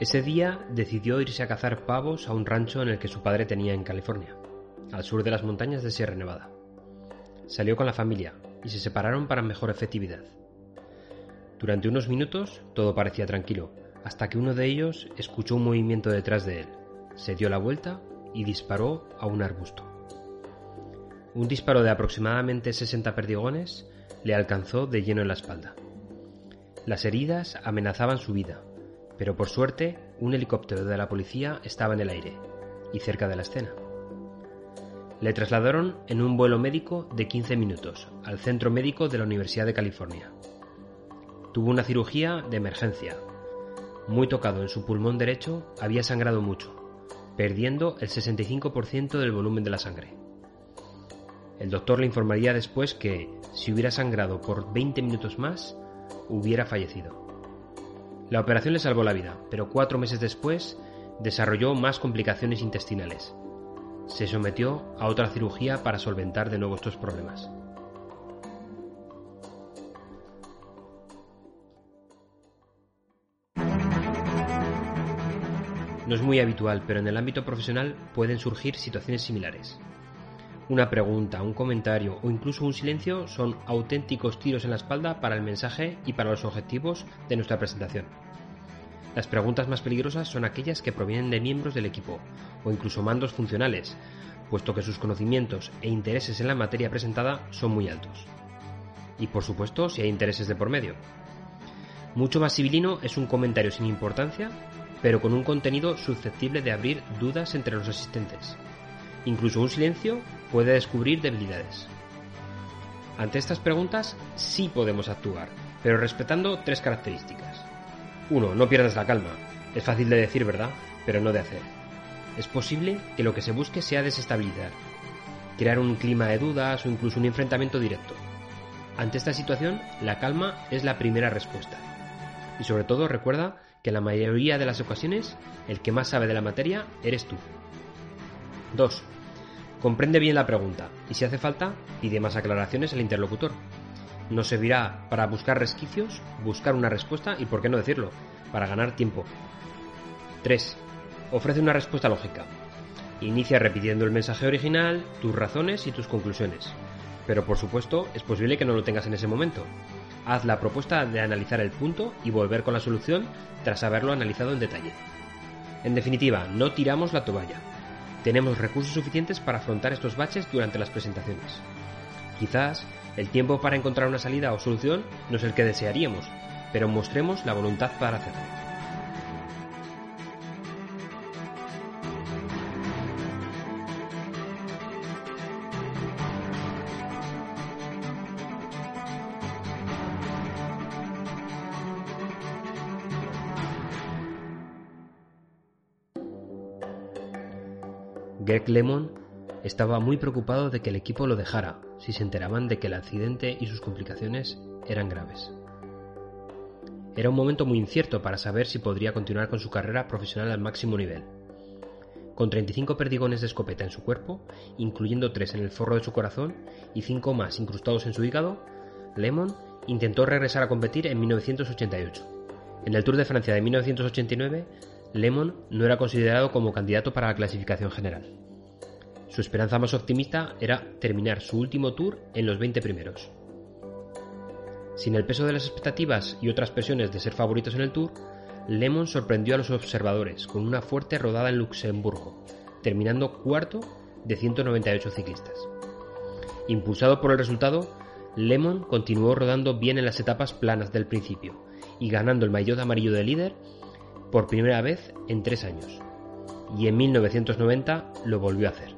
Ese día decidió irse a cazar pavos a un rancho en el que su padre tenía en California, al sur de las montañas de Sierra Nevada. Salió con la familia y se separaron para mejor efectividad. Durante unos minutos todo parecía tranquilo, hasta que uno de ellos escuchó un movimiento detrás de él, se dio la vuelta y disparó a un arbusto. Un disparo de aproximadamente 60 perdigones le alcanzó de lleno en la espalda. Las heridas amenazaban su vida, pero por suerte un helicóptero de la policía estaba en el aire y cerca de la escena. Le trasladaron en un vuelo médico de 15 minutos al centro médico de la Universidad de California. Tuvo una cirugía de emergencia. Muy tocado en su pulmón derecho, había sangrado mucho, perdiendo el 65% del volumen de la sangre. El doctor le informaría después que, si hubiera sangrado por 20 minutos más, hubiera fallecido. La operación le salvó la vida, pero cuatro meses después desarrolló más complicaciones intestinales. Se sometió a otra cirugía para solventar de nuevo estos problemas. No es muy habitual, pero en el ámbito profesional pueden surgir situaciones similares. Una pregunta, un comentario o incluso un silencio son auténticos tiros en la espalda para el mensaje y para los objetivos de nuestra presentación. Las preguntas más peligrosas son aquellas que provienen de miembros del equipo o incluso mandos funcionales, puesto que sus conocimientos e intereses en la materia presentada son muy altos. Y por supuesto si hay intereses de por medio. Mucho más civilino es un comentario sin importancia, pero con un contenido susceptible de abrir dudas entre los asistentes. Incluso un silencio puede descubrir debilidades. Ante estas preguntas sí podemos actuar, pero respetando tres características. 1. No pierdas la calma. Es fácil de decir, ¿verdad? Pero no de hacer. Es posible que lo que se busque sea desestabilizar, crear un clima de dudas o incluso un enfrentamiento directo. Ante esta situación, la calma es la primera respuesta. Y sobre todo recuerda que en la mayoría de las ocasiones el que más sabe de la materia eres tú. 2. Comprende bien la pregunta y si hace falta, pide más aclaraciones al interlocutor. Nos servirá para buscar resquicios, buscar una respuesta y, por qué no decirlo, para ganar tiempo. 3. Ofrece una respuesta lógica. Inicia repitiendo el mensaje original, tus razones y tus conclusiones. Pero por supuesto, es posible que no lo tengas en ese momento. Haz la propuesta de analizar el punto y volver con la solución tras haberlo analizado en detalle. En definitiva, no tiramos la toalla tenemos recursos suficientes para afrontar estos baches durante las presentaciones. Quizás el tiempo para encontrar una salida o solución no es el que desearíamos, pero mostremos la voluntad para hacerlo. Greg Lemon estaba muy preocupado de que el equipo lo dejara si se enteraban de que el accidente y sus complicaciones eran graves. Era un momento muy incierto para saber si podría continuar con su carrera profesional al máximo nivel. Con 35 perdigones de escopeta en su cuerpo, incluyendo 3 en el forro de su corazón y 5 más incrustados en su hígado, Lemon intentó regresar a competir en 1988. En el Tour de Francia de 1989, Lemon no era considerado como candidato para la clasificación general. Su esperanza más optimista era terminar su último tour en los 20 primeros. Sin el peso de las expectativas y otras presiones de ser favoritos en el tour, Lemon sorprendió a los observadores con una fuerte rodada en Luxemburgo, terminando cuarto de 198 ciclistas. Impulsado por el resultado, Lemon continuó rodando bien en las etapas planas del principio y ganando el maillot amarillo de líder por primera vez en tres años, y en 1990 lo volvió a hacer.